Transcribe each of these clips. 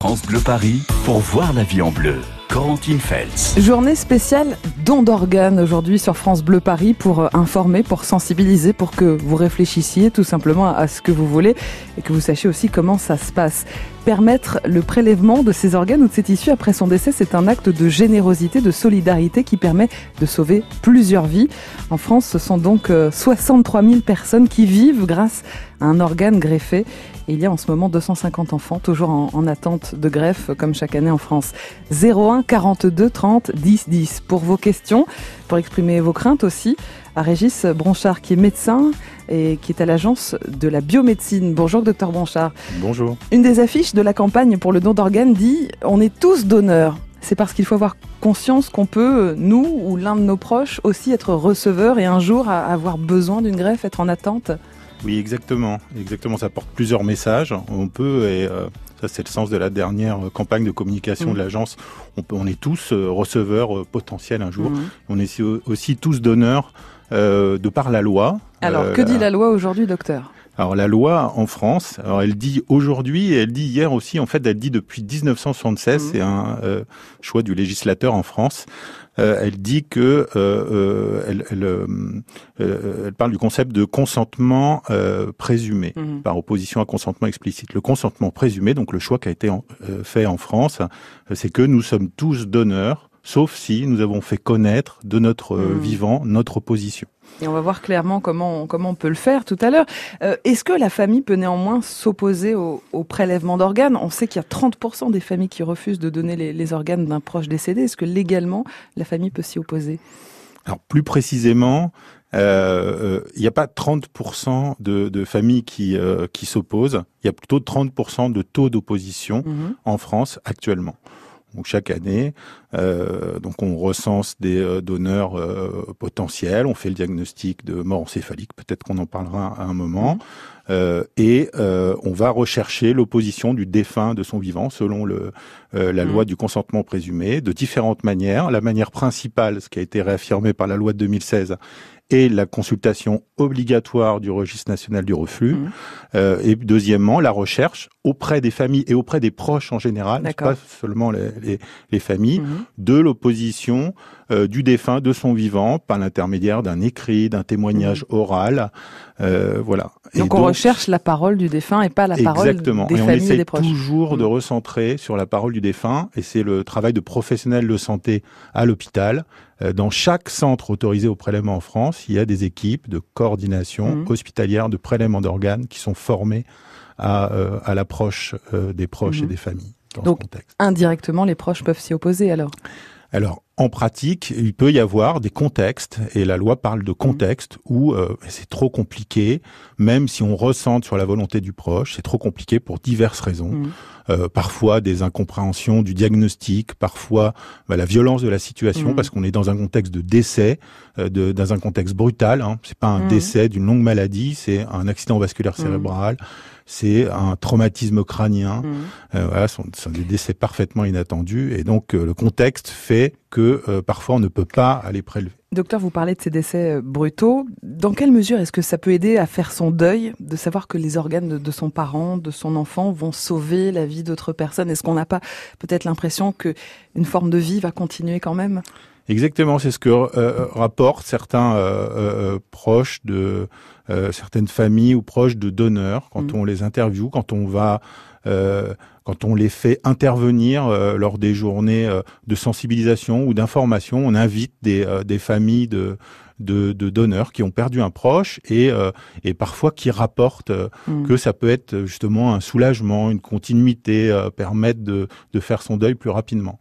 France Bleu Paris pour voir la vie en bleu. Corentine Feltz. Journée spéciale don d'organes aujourd'hui sur France Bleu Paris pour euh, informer, pour sensibiliser, pour que vous réfléchissiez tout simplement à ce que vous voulez et que vous sachiez aussi comment ça se passe. Permettre le prélèvement de ces organes ou de ces tissus après son décès, c'est un acte de générosité, de solidarité qui permet de sauver plusieurs vies. En France, ce sont donc 63 euh, 000 personnes qui vivent grâce à un organe greffé. Il y a en ce moment 250 enfants toujours en, en attente de greffe, comme chaque année en France. 01 42 30 10 10 pour vos questions, pour exprimer vos craintes aussi, à Régis Bronchard qui est médecin et qui est à l'agence de la biomédecine. Bonjour docteur Bronchard. Bonjour. Une des affiches de la campagne pour le don d'organes dit on est tous donneurs. C'est parce qu'il faut avoir conscience qu'on peut, nous ou l'un de nos proches, aussi être receveur et un jour avoir besoin d'une greffe, être en attente. Oui, exactement. Exactement. Ça porte plusieurs messages. On peut, et euh, ça c'est le sens de la dernière campagne de communication Mmh. de l'agence, on, est tous euh, receveurs euh, potentiels un jour. Mhm. On est aussi, tous donneurs euh, de par la loi. Alors, Euh, que dit la loi aujourd'hui, docteur? Alors la loi en France, alors elle dit aujourd'hui et elle dit hier aussi, en fait elle dit depuis 1976, Mhm. c'est un euh, choix du législateur en France. Euh, elle dit que euh, euh, elle, elle, elle parle du concept de consentement euh, présumé Mhm. par opposition à consentement explicite. Le consentement présumé, donc le choix qui a été en- fait en France, c'est que nous sommes tous donneurs, sauf si nous avons fait connaître de notre Mhm. vivant notre opposition. Et on va voir clairement comment, comment on peut le faire tout à l'heure. Euh, Est-ce que la famille peut néanmoins s'opposer au, au prélèvement d'organes? On sait qu'il y a 30% des familles qui refusent de donner les, les organes d'un proche décédé. Est-ce que légalement, la famille peut s'y opposer? Alors plus précisément, euh, euh, il n'y a pas 30% de, de familles qui, euh, qui s'opposent, il y a plutôt 30% de taux d'opposition Mhm. en France actuellement. Donc chaque année, euh, donc on recense des euh, donneurs euh, potentiels, on fait le diagnostic de mort encéphalique, peut-être qu'on en parlera à un moment, Mhm. euh, et euh, on va rechercher l'opposition du défunt de son vivant selon le, euh, la Mhm. loi du consentement présumé de différentes manières. La manière principale, ce qui a été réaffirmé par la loi de 2016, est la consultation obligatoire du registre national du reflux. Mhm. Euh, et deuxièmement, la recherche auprès des familles et auprès des proches en général, pas seulement les, les- les familles, Mhm. de l'opposition euh, du défunt de son vivant par l'intermédiaire d'un écrit, d'un témoignage oral. Euh, voilà. Et Mhm. Donc on recherche la parole du défunt et pas la parole des et on familles et des proches. toujours de Mm. recentrer sur la parole du défunt, et c'est le travail de professionnels de santé à l'hôpital. Euh, Dans chaque centre autorisé au prélèvement en France, il y a des équipes de coordination Mm. hospitalière de prélèvement d'organes qui sont formées à, euh, à l'approche euh, des proches Mhm. et des familles dans Donc, ce contexte. Indirectement, les proches peuvent s'y opposer alors? Alors, en pratique, il peut y avoir des contextes, et la loi parle de contextes où euh, c'est trop compliqué, même si on ressente sur la volonté du proche, c'est trop compliqué pour diverses raisons. Mhm. Euh, parfois des incompréhensions du diagnostic, parfois bah, la violence de la situation, Mhm. parce qu'on est dans un contexte de décès, euh, de, dans un contexte brutal. Hein. C'est pas un Mhm. décès d'une longue maladie, c'est un accident vasculaire Mhm. cérébral, c'est un traumatisme crânien. Mhm. Euh, voilà, ce sont, des décès parfaitement inattendus, et donc euh, le contexte fait que euh, parfois on ne peut pas aller prélever. Docteur, vous parlez de ces décès brutaux. Dans quelle mesure est-ce que ça peut aider à faire son deuil, de savoir que les organes de, de son parent, de son enfant vont sauver la vie d'autres personnes? Est-ce qu'on n'a pas peut-être l'impression que une forme de vie va continuer quand même? Exactement, c'est ce que euh, rapportent certains euh, euh, proches de euh, certaines familles ou proches de donneurs quand Mhm. on les interviewe, quand on va, euh, quand on les fait intervenir euh, lors des journées de sensibilisation ou d'information, on invite des, euh, des familles de, de, de donneurs qui ont perdu un proche et, euh, et parfois qui rapportent euh, Hmm. que ça peut être justement un soulagement, une continuité, euh, permettre de, de faire son deuil plus rapidement.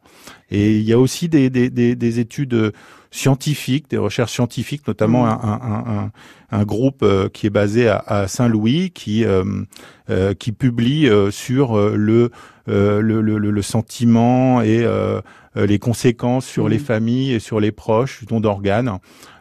Et il y a aussi des, des, des, des études scientifiques, des recherches scientifiques, notamment Mhm. un, un, un, un groupe euh, qui est basé à, à Saint-Louis, qui, euh, euh, qui publie euh, sur le, euh, le, le, le- sentiment et les conséquences sur les familles et sur les proches du don d'organes.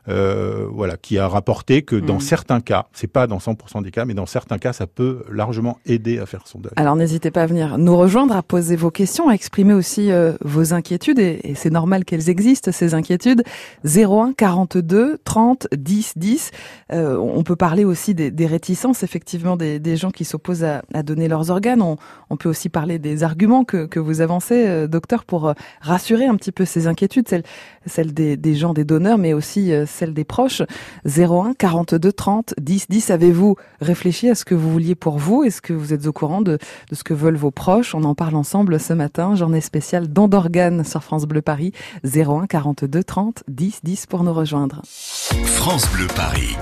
Euh, voilà, qui a rapporté que dans Mhm. certains cas, c'est pas dans 100% des cas, mais dans certains cas, ça peut largement aider à faire son deuil. Alors n'hésitez pas à venir nous rejoindre, à poser vos questions, à exprimer aussi euh, vos inquiétudes, et, et c'est normal qu'elles existent, ces inquiétudes. 01 42 30 10 10. Euh, on peut parler aussi des, des réticences, effectivement, des, des gens qui s'opposent à, à donner leurs organes. On, on peut aussi parler des arguments que, que vous avancez, euh, docteur, pour euh, rassurer un petit peu ces inquiétudes, celles, celles des, des gens, des donneurs, mais aussi celles des proches. 01 42 30 10 10. Avez-vous réfléchi à ce que vous vouliez pour vous? Est-ce que vous êtes au courant de, de ce que veulent vos proches? On en parle ensemble ce matin. Journée spéciale don d'organes sur France Bleu Paris. 01 42 30 10 10 pour nous rejoindre. France Bleu Paris.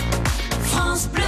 France Bleu.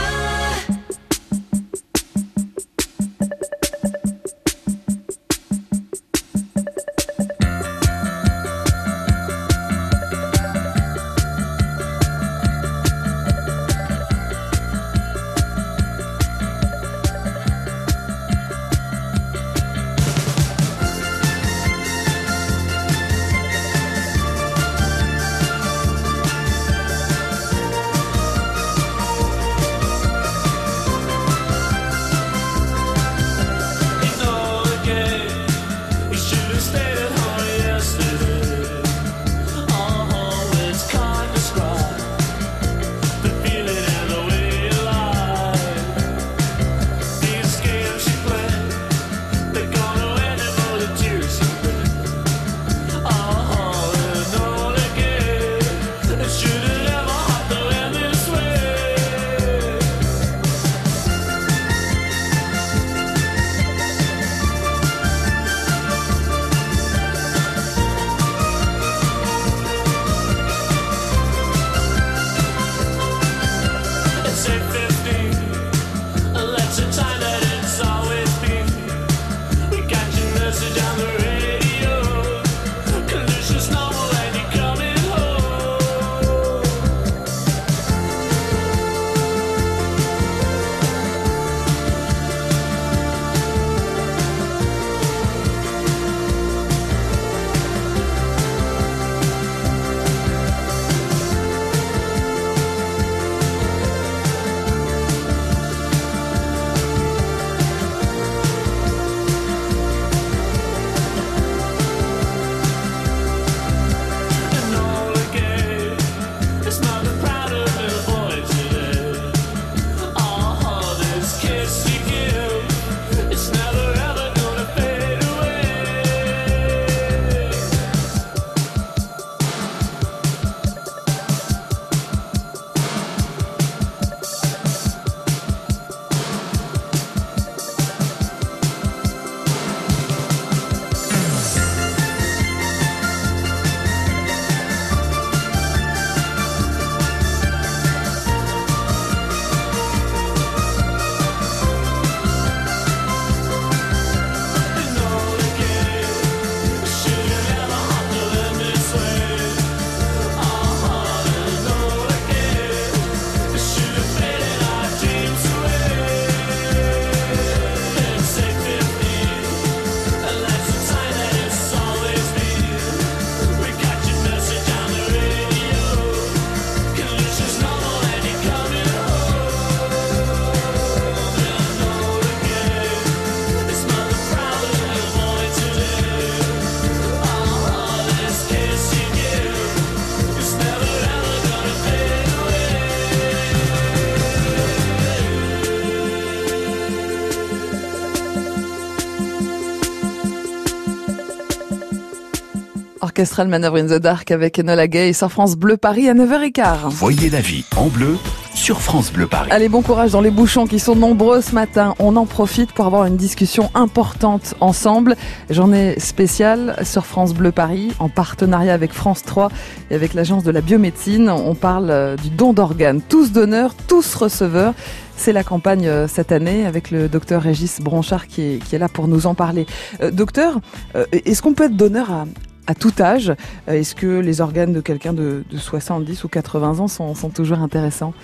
Orchestral Manœuvre in the Dark avec Enola Gay sur France Bleu Paris à 9h15. Voyez la vie en bleu sur France Bleu Paris. Allez, bon courage dans les bouchons qui sont nombreux ce matin. On en profite pour avoir une discussion importante ensemble. Journée spéciale sur France Bleu Paris en partenariat avec France 3 et avec l'Agence de la biomédecine. On parle euh, du don d'organes. Tous donneurs, tous receveurs. C'est la campagne euh, cette année avec le docteur Régis Bronchard qui est, qui est là pour nous en parler. Euh, docteur, euh, est-ce qu'on peut être donneur à, à tout âge Euh, Est-ce que les organes de quelqu'un de, de 70 ou 80 ans sont, sont toujours intéressants?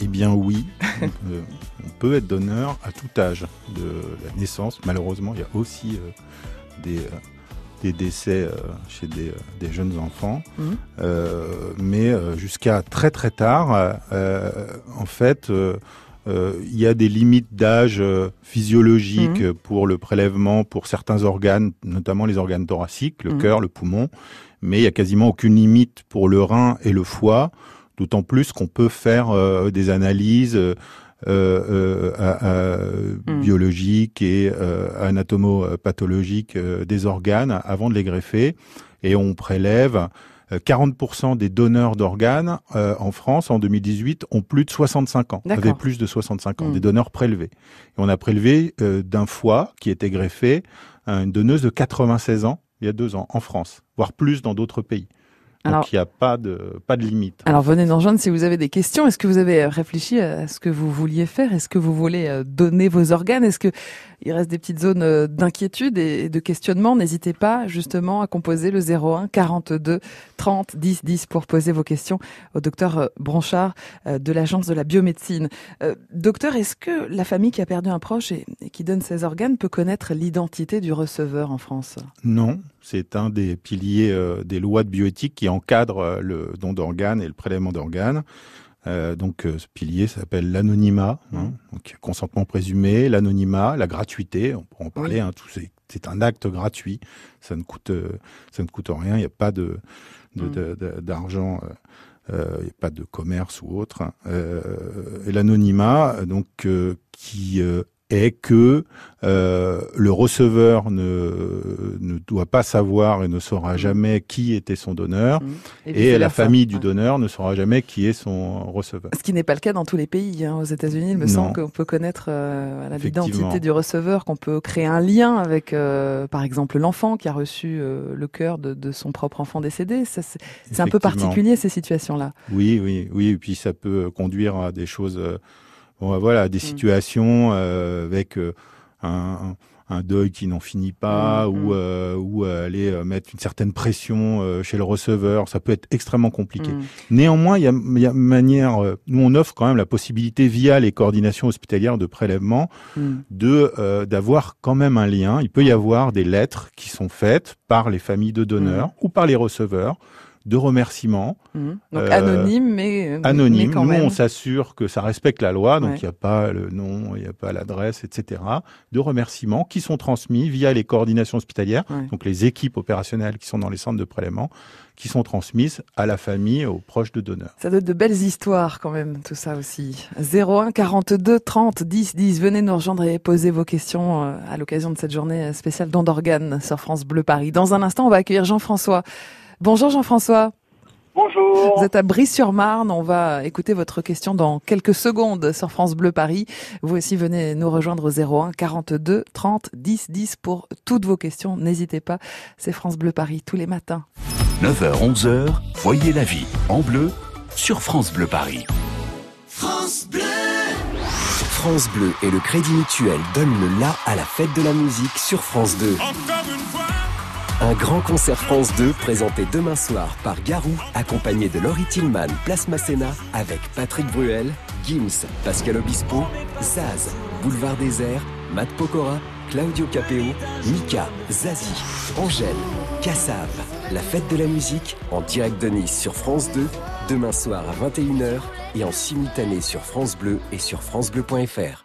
Eh bien oui, euh, on peut être donneur à tout âge de la naissance. Malheureusement, il y a aussi euh, des, euh, des décès chez des, des, jeunes enfants. Euh, mais jusqu'à très très tard, en fait, il y a des limites d'âge euh, physiologiques Mhm. pour le prélèvement pour certains organes, notamment les organes thoraciques, le Mhm. cœur, le poumon, mais il y a quasiment aucune limite pour le rein et le foie, d'autant plus qu'on peut faire euh, des analyses. euh, euh, Mhm. biologiques et euh, anatomo-pathologiques euh, des organes avant de les greffer. Et on prélève euh, 40% des donneurs d'organes euh, en France en 2018 ont plus de 65 ans, avaient plus de 65 ans, Mhm. des donneurs prélevés. Et on a prélevé euh, d'un foie qui était greffé à une donneuse de 96 ans il y a deux ans en France, voire plus dans d'autres pays. Donc il n'y a pas de pas de limite. Alors venez nous rejoindre si vous avez des questions. Est-ce que vous avez réfléchi à ce que vous vouliez faire? Est-ce que vous voulez euh, donner vos organes? Est-ce que il reste des petites zones euh, d'inquiétude et de questionnement N'hésitez pas justement à composer le 01 42 30 10 10 pour poser vos questions au docteur euh, Bronchard euh, de l'agence de la biomédecine. Docteur, est-ce que la famille qui a perdu un proche et, qui donne ses organes peut connaître l'identité du receveur en France? Non, c'est un des piliers des lois de bioéthique qui encadre le don d'organes et le prélèvement d'organes. Euh, donc euh, ce pilier s'appelle l'anonymat, hein, donc consentement présumé, l'anonymat, la gratuité, on pourra en parler, Oui. hein, tout c'est, un acte gratuit, ça ne coûte euh, ça ne coûte rien, il n'y a pas de, Mm. d'argent, euh, il n'y a pas de commerce ou autre. hein. Euh, et l'anonymat, donc euh, qui est que euh, le receveur ne, ne doit pas savoir et ne saura Mm. jamais qui était son donneur, Mmh. et la famille du donneur ne saura jamais qui est son receveur. Ce qui n'est pas le cas dans tous les pays. hein. Aux États-Unis, il me Non. semble qu'on peut connaître euh, l'identité du receveur, qu'on peut créer un lien avec, euh, par exemple, l'enfant qui a reçu euh, le cœur de, de son propre enfant décédé. C'est un peu particulier ces situations-là. Oui, oui, oui. Et puis ça peut conduire à des choses, euh, bon, voilà, à des Mm. situations euh, avec euh, un, un deuil qui n'en finit pas, Mm, ou mm. euh, ou aller mettre une certaine pression chez le receveur. Ça peut être extrêmement compliqué. Néanmoins, il y a, y a manière. nous, on offre quand même la possibilité via les coordinations hospitalières de prélèvement de d'avoir quand même un lien. Il peut y avoir des lettres qui sont faites par les familles de donneurs ou par les receveurs de remerciements Mm. Donc Euh, anonyme, mais anonymes. mais quand Nous, même. on s'assure que ça respecte la loi, donc il Ouais. n'y a pas le nom, il n'y a pas l'adresse, etc. De remerciements qui sont transmis via les coordinations hospitalières, Ouais. donc les équipes opérationnelles qui sont dans les centres de prélèvement, qui sont transmises à la famille, aux proches de donneurs. Ça donne de belles histoires quand même, tout ça aussi. 01 42 30 10 10. Venez nous rejoindre et poser vos questions euh, à l'occasion de cette journée spéciale don d'organes sur France Bleu Paris. Dans un instant, on va accueillir Jean-François. Bonjour Jean-François. Bonjour. Vous êtes à Brie-sur-Marne. On va écouter votre question dans quelques secondes sur France Bleu Paris. Vous aussi venez nous rejoindre au 01 42 30 10 10 pour toutes vos questions. N'hésitez pas. C'est France Bleu Paris tous les matins. 9h, 11h, voyez la vie en bleu sur France Bleu Paris. France Bleu et le Crédit Mutuel donnent le la à la fête de la musique sur France 2. Un grand concert France 2 présenté demain soir par Garou, accompagné de Laurie Tillman, Place Masséna, avec Patrick Bruel, Gims, Pascal Obispo, Zaz, Boulevard Désert, Matt Pokora, Claudio Capeo, Mika, Zazie, Angèle, Cassav. La fête de la musique en direct de Nice sur France 2, demain soir à 21h et en simultané sur France Bleu et sur francebleu.fr.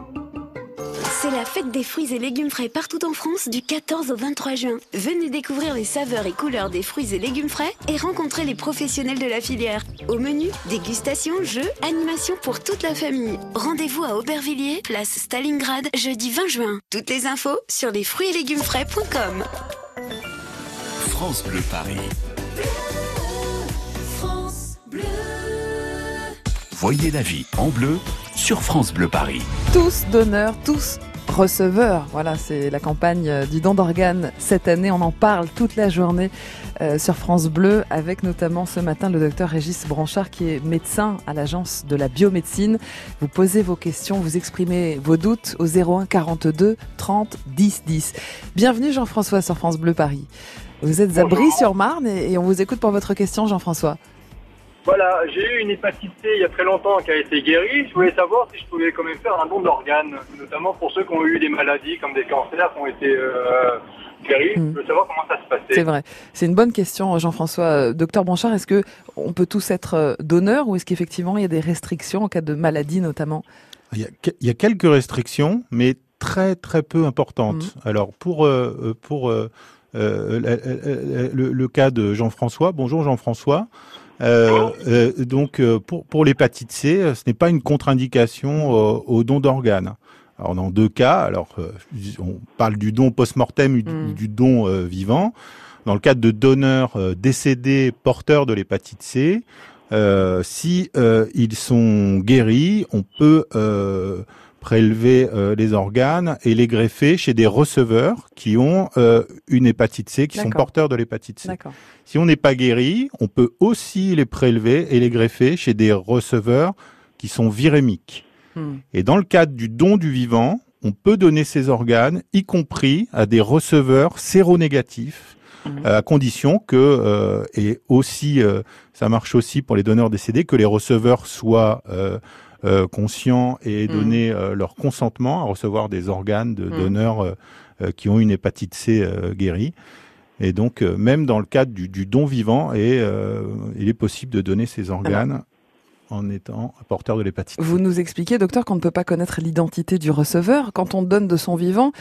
C'est la fête des fruits et légumes frais partout en France du 14 au 23 juin. Venez découvrir les saveurs et couleurs des fruits et légumes frais et rencontrer les professionnels de la filière. Au menu, dégustation, jeux, animation pour toute la famille. Rendez-vous à Aubervilliers, place Stalingrad, jeudi 20 juin. Toutes les infos sur les fruits et légumes frais.com. France Bleu Paris. Voyez la vie en bleu sur France Bleu Paris. Tous donneurs, tous receveurs. Voilà, c'est la campagne du don d'organes cette année. On en parle toute la journée euh, sur France Bleu avec notamment ce matin le docteur Régis Branchard qui est médecin à l'agence de la biomédecine. Vous posez vos questions, vous exprimez vos doutes au 01 42 30 10 10. Bienvenue Jean-François sur France Bleu Paris. Vous êtes à Brie-sur-Marne et on vous écoute pour votre question Jean-François. Voilà, j'ai eu une hépatite C il y a très longtemps qui a été guérie. Je voulais savoir si je pouvais quand même faire un don d'organes, notamment pour ceux qui ont eu des maladies comme des cancers qui ont été euh, guéris. Je veux savoir comment ça se passait. C'est vrai. C'est une bonne question, Jean-François. Euh, docteur Blanchard, est-ce que on peut tous être euh, donneurs ou est-ce qu'effectivement il y a des restrictions en cas de maladie notamment? Il y, a, quelques restrictions, mais très très peu importantes. Hmm. Alors pour pour le, le, cas de Jean-François, bonjour Jean-François. Euh, euh, donc euh, pour, pour l'hépatite C, ce n'est pas une contre-indication au don d'organes. Alors dans deux cas, alors on parle du don post-mortem ou du, mm. don vivant. Dans le cadre de donneurs décédés porteurs de l'hépatite C, si ils sont guéris, on peut prélever euh, les organes et les greffer chez des receveurs qui ont euh, une hépatite C, qui sont porteurs de l'hépatite C. Si on n'est pas guéri, on peut aussi les prélever et les greffer chez des receveurs qui sont virémiques. Hmm. Et dans le cadre du don du vivant, on peut donner ces organes, y compris à des receveurs séronégatifs, euh, à condition que, et aussi, ça marche aussi pour les donneurs décédés, que les receveurs soient euh, conscients et mm. donner euh, leur consentement à recevoir des organes de mm. donneurs euh, qui ont une hépatite C guérie. Et donc, même dans le cadre du, du don vivant, et, il est possible de donner ces organes en étant porteur de l'hépatite. Vous nous expliquez, docteur, qu'on ne peut pas connaître l'identité du receveur. Quand on donne de son vivant,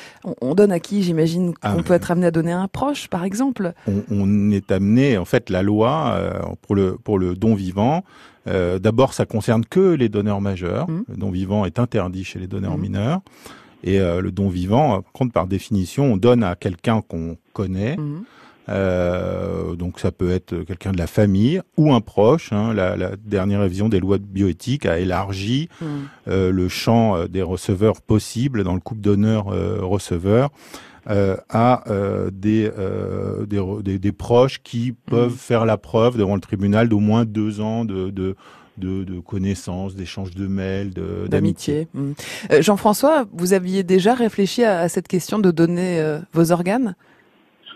on, donne à qui? J'imagine ah, qu'on peut être amené à donner à un proche, par exemple. On, est amené, en fait, la loi pour le pour le don vivant euh, D'abord, ça concerne que les donneurs majeurs. Mmh. Le don vivant est interdit chez les donneurs mmh. mineurs. Et euh, le don vivant, par contre, par définition, on donne à quelqu'un qu'on connaît. Mmh. Euh, donc ça peut être quelqu'un de la famille ou un proche. Hein. La, la, dernière révision des lois de bioéthique a élargi euh, le champ euh, des receveurs possibles dans le couple donneur-receveur. Euh, à euh, des, euh, des, des, proches qui peuvent mmh. faire la preuve devant le tribunal d'au moins deux ans de, de de, de connaissances, d'échanges de mails, d'amitié. Mmh. Jean-François, vous aviez déjà réfléchi à, cette question de donner vos organes?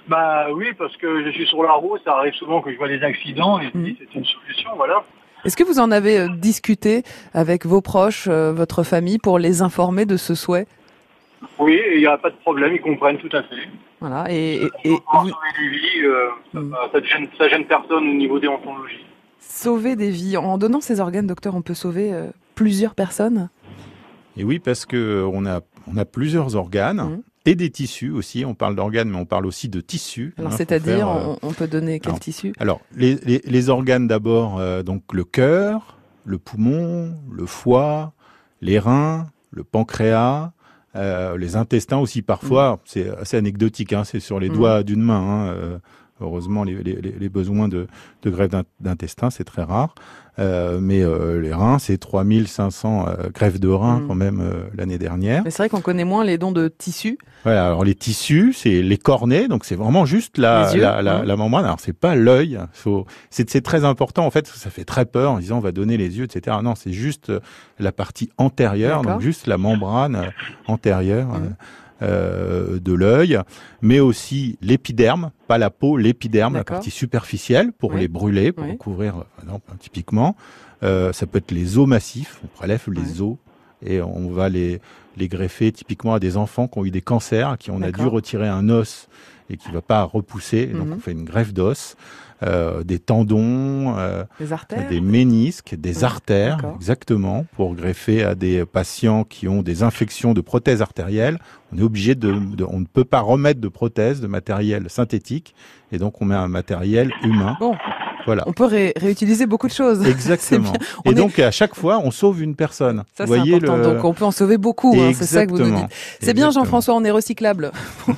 Bah oui, parce que je suis sur la route, ça arrive souvent que je vois des accidents et mmh. c'est une solution, voilà. Est-ce que vous en avez discuté avec vos proches, votre famille, pour les informer de ce souhait? Oui, il n'y a pas de problème, ils comprennent tout à fait. Voilà, et, et, et sauver des vies, euh, mm. ça, gêne, ça gêne personne au niveau des ontologies. Sauver des vies. En donnant ces organes, docteur, on peut sauver euh, plusieurs personnes? Et oui, parce que on a, on a plusieurs organes. Mm. Et des tissus aussi. On parle d'organes, mais on parle aussi de tissus. Alors, hein, c'est-à-dire, euh, on, peut donner quel tissu? Alors, les, les, les organes d'abord, donc le cœur, le poumon, le foie, les reins, le pancréas, euh, les intestins aussi parfois, mm. c'est assez anecdotique, hein, c'est sur les mm. doigts d'une main. Hein, euh, heureusement, les, les, les, besoins de, de grève d'intestin, c'est très rare. Euh, mais euh, les reins, c'est 3500 euh, greffes de reins mm. quand même euh, l'année dernière. Mais c'est vrai qu'on connaît moins les dons de tissus. Voilà, alors les tissus, c'est les cornets, donc c'est vraiment juste la, la, la, la, membrane. Alors c'est pas l'œil, c'est très important en fait, ça fait très peur en disant on va donner les yeux, etc. Non, c'est juste la partie antérieure, donc juste la membrane antérieure. Mm. Euh, de l'œil, mais aussi l'épiderme, pas la peau, l'épiderme, la partie superficielle pour les brûler, pour recouvrir, typiquement. Euh, ça peut être les os massifs, on prélève les os et on va les, les greffer typiquement à des enfants qui ont eu des cancers, à qui on a dû retirer un os et qui ne va pas repousser. Donc mhm. on fait une greffe d'os. Euh, des tendons, euh, des, artères. des ménisques, des artères, exactement, pour greffer à des patients qui ont des infections de prothèses artérielles. On est obligé de, on ne peut pas remettre de prothèse, de matériel synthétique, et donc on met un matériel humain. Bon. Voilà. On peut réutiliser beaucoup de choses. Exactement. Et donc à chaque fois, on sauve une personne. Ça, c'est important. Donc on peut en sauver beaucoup. Hein, c'est ça que vous nous dites. C'est bien, Jean-François, on est recyclable. ok,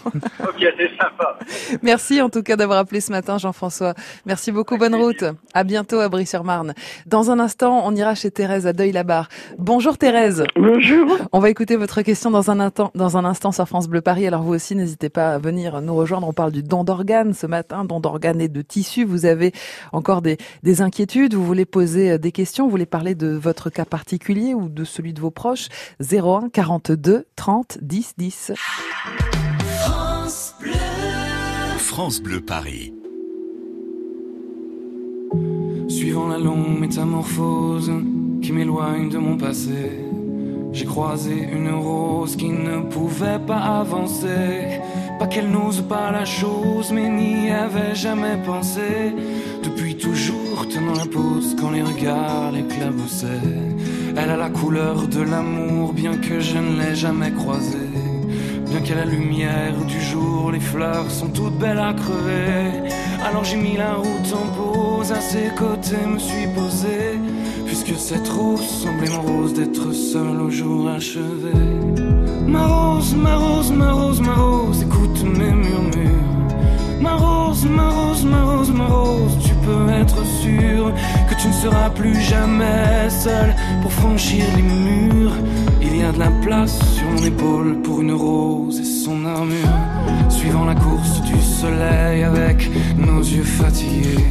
c'est sympa. Merci en tout cas d'avoir appelé ce matin, Jean-François. Merci beaucoup. Bonne route. À bientôt à Brie-sur-Marne. Dans un instant, on ira chez Thérèse à Deuil-la-Barre. Bonjour Thérèse. Bonjour. On va écouter votre question dans un instant, dans un instant sur France Bleu Paris. Alors vous aussi, n'hésitez pas à venir nous rejoindre. On parle du don d'organes ce matin, don d'organes et de tissus. Vous avez encore des, des inquiétudes, vous voulez poser euh, des questions, vous voulez parler de votre cas particulier ou de celui de vos proches? 01 42 30 10 10. France Bleu. France Bleu Paris. Suivant la longue métamorphose qui m'éloigne de mon passé, j'ai croisé une rose qui ne pouvait pas avancer. Pas qu'elle n'ose pas la chose, mais n'y avait jamais pensé. Depuis toujours tenant la pose quand les regards l'éclaboussaient. Elle a la couleur de l'amour, bien que je ne l'ai jamais croisée. Bien qu'à la lumière du jour, les fleurs sont toutes belles à crever. Alors j'ai mis la route en pause, à ses côtés me suis posé. Puisque cette rose semblait mon rose d'être seul au jour achevé. Ma rose, ma rose, ma rose, ma rose, mes murmures. Ma rose, ma rose, ma rose, ma rose, tu peux être sûr que tu ne seras plus jamais seul pour franchir les murs. Il y a de la place sur mon épaule pour une rose et son armure. Suivant la course du soleil avec nos yeux fatigués.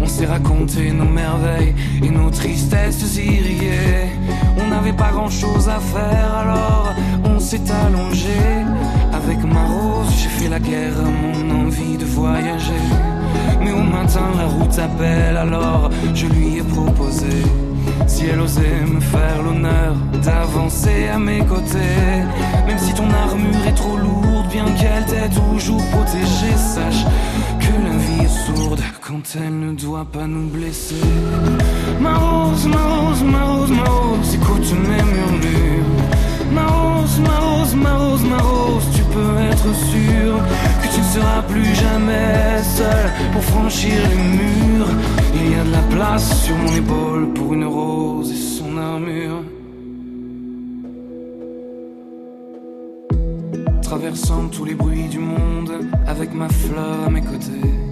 On s'est raconté nos merveilles et nos tristesses irriguées. On n'avait pas grand chose à faire alors on s'est allongé. Avec ma rose, j'ai fait la guerre à mon envie de voyager. Mais au matin, la route appelle alors je lui ai proposé. Si elle osait me faire l'honneur d'avancer à mes côtés, même si ton armure est trop lourde, bien qu'elle t'ait toujours protégée, sache que la vie est sourde quand elle ne doit pas nous blesser. Ma rose, ma rose, ma rose, ma rose, écoute mes murmures. Ma rose, ma rose, ma rose, ma rose, tu peux être sûr que tu ne seras plus jamais seul pour franchir les murs. Il y a de la place sur mon épaule pour une rose et son armure. Traversant tous les bruits du monde avec ma fleur à mes côtés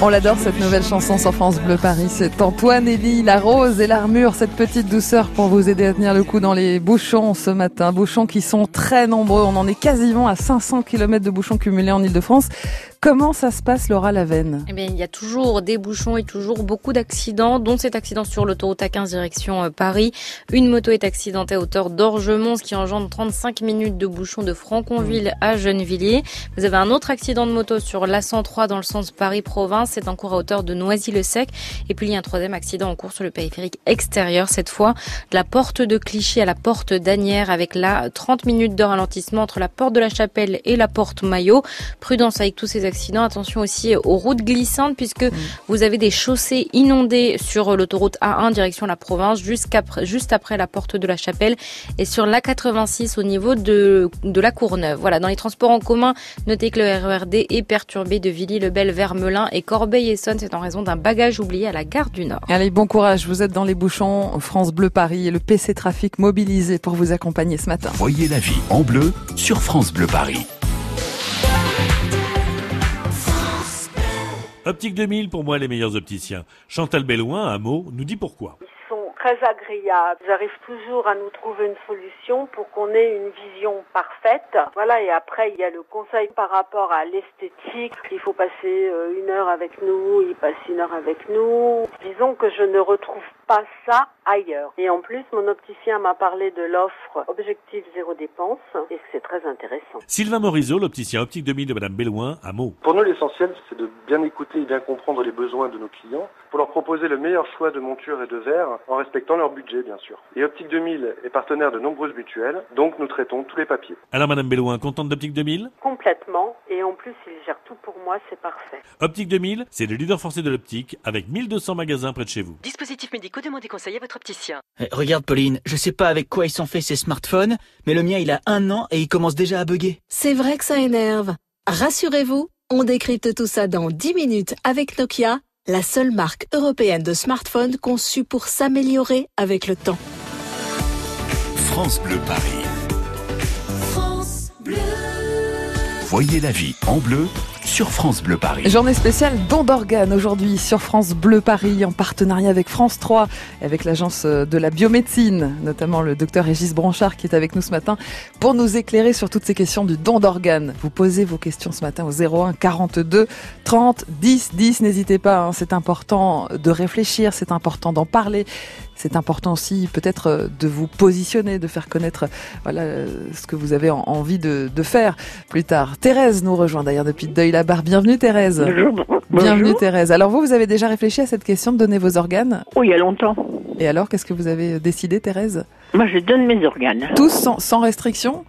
On l'adore cette nouvelle chanson sur France Bleu Paris. C'est Antoine Elie, la rose et l'armure, cette petite douceur pour vous aider à tenir le coup dans les bouchons ce matin. Bouchons qui sont très nombreux. On en est quasiment à 500 km de bouchons cumulés en Ile-de-France. Comment ça se passe, Laura Lavenne? Eh bien, il y a toujours des bouchons et toujours beaucoup d'accidents, dont cet accident sur l'autoroute A15 direction euh, Paris. Une moto est accidentée à hauteur d'Orgemont, ce qui engendre 35 minutes de bouchons de Franconville à Gennevilliers. Vous avez un autre accident de moto sur l'A103 dans le sens Paris-Province. C'est en cours à hauteur de Noisy-le-Sec. Et puis, il y a un troisième accident en cours sur le périphérique extérieur, cette fois de la porte de Clichy à la porte d'Anières, avec là 30 minutes de ralentissement entre la porte de la Chapelle et la porte Maillot. Prudence avec tous ces accidents. Attention aussi aux routes glissantes puisque vous avez des chaussées inondées sur l'autoroute A1 direction la province jusqu'après, juste après la porte de la Chapelle et sur l'A86 au niveau de, de la Courneuve. Voilà, dans les transports en commun, notez que le RERD est perturbé de Villy-le-Bel vers Melun et Corbeil-Essonne. C'est en raison d'un bagage oublié à la gare du Nord. Allez, bon courage. Vous êtes dans les bouchons France Bleu Paris et le PC Trafic mobilisé pour vous accompagner ce matin. Voyez la vie en bleu sur France Bleu Paris. Optique 2000, pour moi, les meilleurs opticiens. Chantal Belloin, un mot, nous dit pourquoi très agréable. J'arrive toujours à nous trouver une solution pour qu'on ait une vision parfaite. Voilà, et après, il y a le conseil par rapport à l'esthétique. Il faut passer euh, une heure avec nous, il passe une heure avec nous. Disons que je ne retrouve pas ça ailleurs. Et en plus, mon opticien m'a parlé de l'offre Objectif Zéro Dépense et c'est très intéressant. Sylvain Morisot, l'opticien optique 2000 de Madame Belloin, à mot. Pour nous, l'essentiel, c'est de bien écouter et bien comprendre les besoins de nos clients pour leur proposer le meilleur choix de monture et de verre en respectant leur budget, bien sûr. Et Optique 2000 est partenaire de nombreuses mutuelles, donc nous traitons tous les papiers. Alors, Madame Belloin, contente d'Optique 2000 Complètement. Et en plus, il gère tout pour moi, c'est parfait. Optique 2000, c'est le leader français de l'optique avec 1200 magasins près de chez vous. Dispositifs médicaux, demandez conseil à votre opticien. Eh, regarde, Pauline, je sais pas avec quoi ils sont faits ces smartphones, mais le mien, il a un an et il commence déjà à bugger. C'est vrai que ça énerve. Rassurez-vous, on décrypte tout ça dans 10 minutes avec Nokia la seule marque européenne de smartphones conçue pour s'améliorer avec le temps. France Bleu Paris. France Bleu. Voyez la vie en bleu sur France Bleu Paris. Journée spéciale don d'organes aujourd'hui sur France Bleu Paris en partenariat avec France 3 et avec l'agence de la biomédecine, notamment le docteur Régis Branchard qui est avec nous ce matin pour nous éclairer sur toutes ces questions du don d'organes. Vous posez vos questions ce matin au 01 42 30 10 10. N'hésitez pas, hein, c'est important de réfléchir, c'est important d'en parler. C'est important aussi peut-être euh, de vous positionner, de faire connaître voilà ce que vous avez envie de, de faire plus tard. Thérèse nous rejoint d'ailleurs depuis Deuil-la-Barre. Bienvenue Thérèse. Bonjour. Bienvenue Thérèse. Alors vous, vous avez déjà réfléchi à cette question de donner vos organes? Oui, il y a longtemps. Et alors, qu'est-ce que vous avez décidé Thérèse? Moi, je donne mes organes. Tous sans, sans restriction?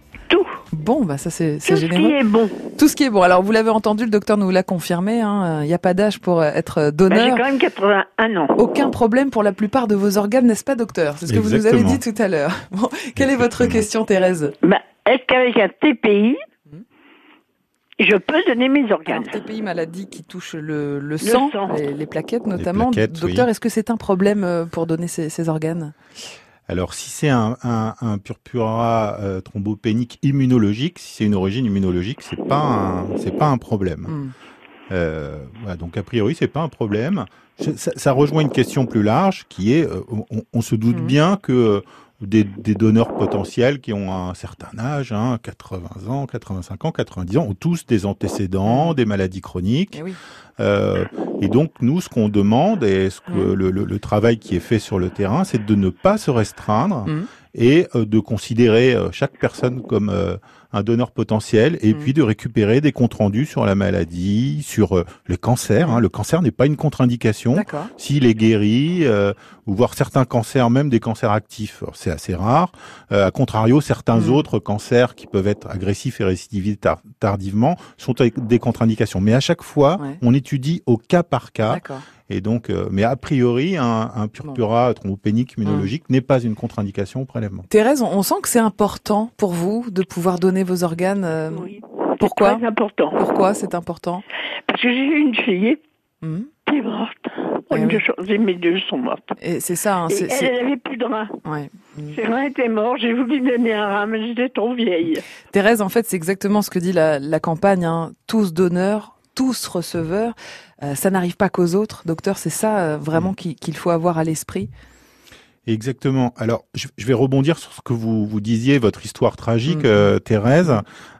Bon, bah ça c'est généreux. Tout ce qui est bon. Tout ce qui est bon. Alors vous l'avez entendu, le docteur nous l'a confirmé. Il hein, n'y a pas d'âge pour être donneur. Bah, J'ai quand même 81 ans. Aucun problème pour la plupart de vos organes, n'est-ce pas, docteur? C'est ce que vous nous avez dit tout à l'heure. Bon, quelle est votre question, Thérèse? Bah, Est-ce qu'avec un TPI, je peux donner mes organes? Alors, TPI, maladie qui touche le, le, sang, sang. Les, les, plaquettes notamment. plaquettes, docteur, oui. est-ce que c'est un problème euh, pour donner ces, ces organes? Alors, si c'est un, un, un, purpura euh, thrombopénique immunologique, si c'est une origine immunologique, c'est pas un, c'est pas un problème. Mm. Euh, voilà, donc a priori, c'est pas un problème. Ça, ça, rejoint une question plus large, qui est, euh, on, on, se doute Mm. bien que des, des, donneurs potentiels qui ont un certain âge, hein, 80 ans, 85 ans, 90 ans, ont tous des antécédents, des maladies chroniques. Eh oui. Euh, et donc nous, ce qu'on demande et ce que Mm. le, le, le, travail qui est fait sur le terrain, c'est de ne pas se restreindre Mm. et euh, de considérer euh, chaque personne comme euh, un donneur potentiel et Mm. puis de récupérer des comptes rendus sur la maladie, sur euh, les cancers. Hein. Le cancer n'est pas une contre-indication. S'il est guéri, euh, ou voir certains cancers, même des cancers actifs, c'est assez rare. Euh, à contrario, certains Mm. autres cancers qui peuvent être agressifs et récidivistes tar- tardivement sont des contre-indications. Mais à chaque fois, Ouais. on étudie au cas par cas. Et donc, euh, mais a priori, un, un purpura thrombopénique immunologique n'est pas une contre-indication au prélèvement. Thérèse, on, on sent que c'est important pour vous de pouvoir donner vos organes. euh, Oui. Pourquoi Très important. Pourquoi c'est important Parce que j'ai eu une fille Hmm qui est morte. Eh Une oui. de choses, mes deux sont mortes. Et c'est ça. hein, Et elle, c'est- elle avait plus de rein. ouais. Hmm. Ses reins étaient morts. J'ai voulu donner un rein, mais j'étais trop vieille. Thérèse, en fait, c'est exactement ce que dit la, la campagne. hein. Tous donneurs, tous receveurs. Euh, ça n'arrive pas qu'aux autres. Docteur, c'est ça euh, vraiment qu'il qu'il faut avoir à l'esprit. Exactement. Alors, je, je vais rebondir sur ce que vous, vous disiez, votre histoire tragique, Mhm. euh, Thérèse.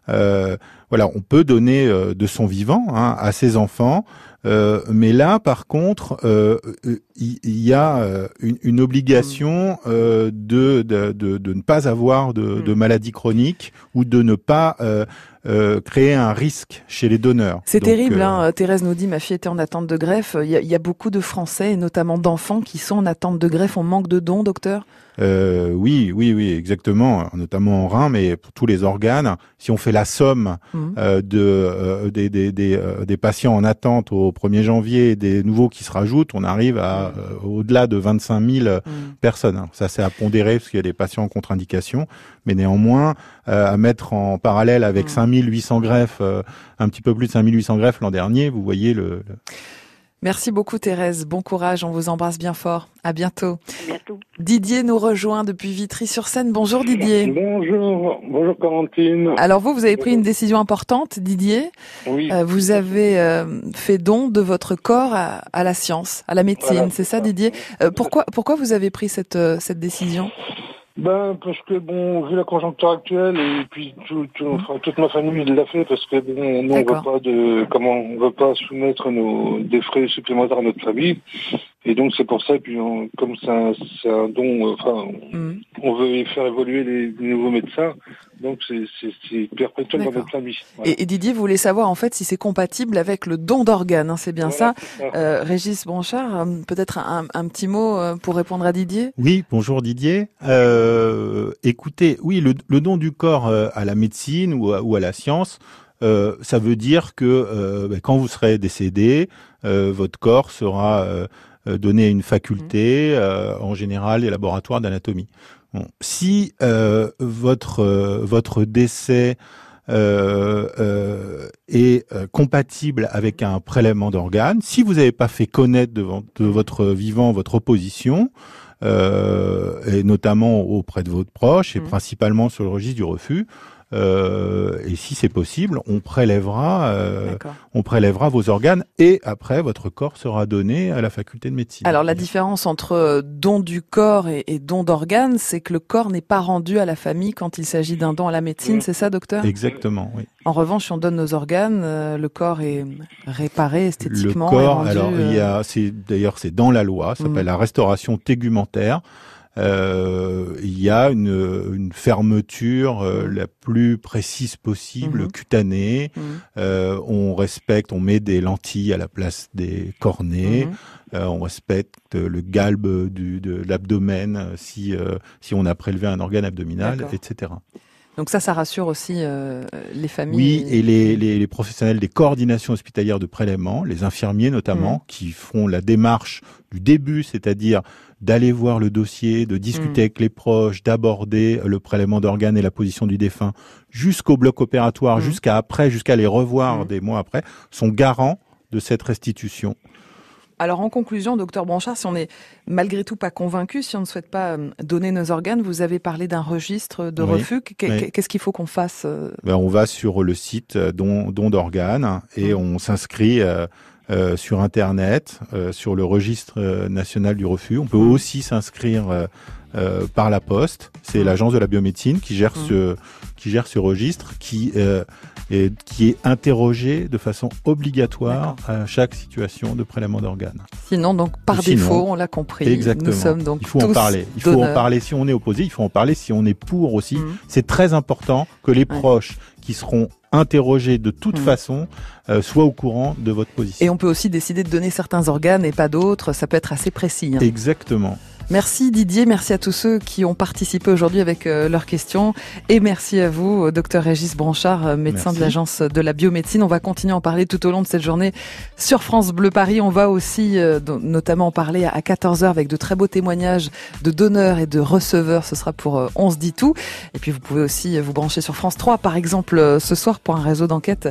Euh, voilà, on peut donner euh, de son vivant hein, à ses enfants, euh, mais là, par contre, euh, euh, il il y, a euh, une, une obligation euh, de, de, de, de ne pas avoir de, de Mhm. maladie chronique ou de ne pas euh, euh, créer un risque chez les donneurs. C'est terrible. euh, Hein. Thérèse nous dit, ma fille était en attente de greffe. Il y, a, il y a beaucoup de Français, et notamment d'enfants, qui sont en attente de greffe. On manque de dons, docteur? Euh, oui, oui, oui, exactement, notamment en rein, mais pour tous les organes. Si on fait la somme Mhm. euh, de euh, des, des, des, euh, des patients en attente au 1er janvier, et des nouveaux qui se rajoutent, on arrive à euh, au-delà de 25 000 Mhm. personnes. Ça, c'est à pondérer parce qu'il y a des patients en contre-indication, mais néanmoins, euh, à mettre en parallèle avec Mhm. 5800 greffes, euh, un petit peu plus de 5800 greffes l'an dernier, vous voyez le, le- Merci beaucoup Thérèse, bon courage, on vous embrasse bien fort. À bientôt. À bientôt. Didier nous rejoint depuis Vitry-sur-Seine. Bonjour Didier. Bonjour, bonjour Corentine. Alors vous, vous avez pris une décision importante, Didier. Oui. Euh, vous avez euh, fait don de votre corps à, à la science, à la médecine, Voilà, c'est ça, Didier? Euh, Pourquoi pourquoi vous avez pris cette euh, cette décision? Ben parce que bon, vu la conjoncture actuelle et puis tout, tout- enfin, toute ma famille l'a fait parce que bon, nous on veut pas de comment on veut pas soumettre nos des frais supplémentaires à notre famille et donc c'est pour ça et puis on- comme c'est un, c'est un don, euh, enfin Mm. on veut faire évoluer les, les nouveaux médecins donc c'est c'est c'est perpétuel dans notre famille. Voilà. et, et Didier voulait savoir en fait si c'est compatible avec le don d'organes, hein, c'est bien Voilà, ça. Euh, Régis Bronchard, euh, peut-être un, un petit mot euh, pour répondre à Didier? Oui, bonjour Didier. Euh, écoutez, oui, le, le don du corps à la médecine ou à, ou à la science, euh, ça veut dire que euh, ben, quand vous serez décédé, euh, votre corps sera euh, euh, donné à une faculté, euh, en général les laboratoires d'anatomie. Bon. Si euh, votre euh, votre décès euh, euh, est euh, compatible avec un prélèvement d'organes, si vous n'avez pas fait connaître devant de votre vivant votre opposition, euh, et notamment auprès de votre proche et Mhm. principalement sur le registre du refus. Euh, et si c'est possible, on prélèvera, euh, on prélèvera vos organes et après votre corps sera donné à la faculté de médecine. Alors la différence entre euh, don du corps et, et don d'organes, c'est que le corps n'est pas rendu à la famille quand il s'agit d'un don à la médecine, c'est ça, docteur? Exactement, oui. En revanche, si on donne nos organes, euh, le corps est réparé Le esthétiquement. est corps, rendu, alors il y a, c'est d'ailleurs c'est dans la loi, ça s'appelle Mhm. la restauration tégumentaire. Euh, il y a une, une fermeture euh, la plus précise possible, Mhm. cutanée. Mhm. Euh, on respecte, on met des lentilles à la place des cornets. Euh, on respecte le galbe du, de l'abdomen euh, si euh, si on a prélevé un organe abdominal, etc. Donc ça, ça rassure aussi euh, les familles. Oui, et les, les, les professionnels des coordinations hospitalières de prélèvement, les infirmiers notamment, Mhm. qui font la démarche du début, c'est-à-dire d'aller voir le dossier, de discuter Mhm. avec les proches, d'aborder le prélèvement d'organes et la position du défunt, jusqu'au bloc opératoire, Mhm. jusqu'à après, jusqu'à les revoir des mois après, sont garants de cette restitution. Alors en conclusion, docteur Branchard, si on n'est malgré tout pas convaincu, si on ne souhaite pas euh, donner nos organes, vous avez parlé d'un registre de Oui, refus. Oui. Qu'est-ce qu'il faut qu'on fasse euh, Ben, on va sur le site euh, don, don d'organes et on s'inscrit euh, euh, sur Internet, euh, sur le registre national du refus. On peut aussi s'inscrire euh, par la poste. C'est l'agence de la biomédecine qui gère ce qui gère ce registre, qui euh, est, qui est interrogé de façon obligatoire à chaque situation de prélèvement d'organes. Sinon, donc par Sinon, défaut, on l'a compris. Exactement. Nous sommes donc il faut en parler. Il faut en parler si on est opposé. Il faut en parler si on est pour aussi. Mhm. C'est très important que les proches qui seront interrogés de toute Mhm. façon euh, soient au courant de votre position. Et on peut aussi décider de donner certains organes et pas d'autres. Ça peut être assez précis. hein. Exactement. Merci Didier, merci à tous ceux qui ont participé aujourd'hui avec euh, leurs questions et merci à vous, euh, docteur Régis Branchard, euh, médecin Merci. de l'agence de la biomédecine. On va continuer à en parler tout au long de cette journée sur France Bleu Paris. On va aussi notamment en parler à 14h avec de très beaux témoignages de donneurs et de receveurs. Ce sera pour On se dit tout. Et puis vous pouvez aussi vous brancher sur France 3 par exemple ce soir pour un réseau d'enquête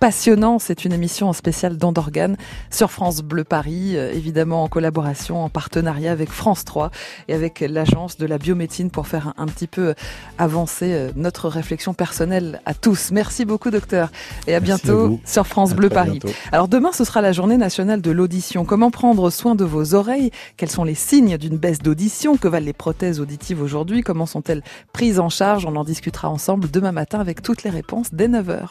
passionnant. C'est une émission en spécial don d'organes sur France Bleu Paris, euh, évidemment en collaboration, en partenariat avec France 3 et avec l'agence de la biomédecine pour faire un, petit peu avancer euh, notre réflexion personnelle à tous. Merci beaucoup docteur et à Merci bientôt à sur France À Bleu Paris. bientôt. Alors demain ce sera la journée nationale de l'audition. Comment prendre soin de vos oreilles? Quels sont les signes d'une baisse d'audition? Que valent les prothèses auditives aujourd'hui? Comment sont-elles prises en charge? On en discutera ensemble demain matin avec toutes les réponses dès 9h.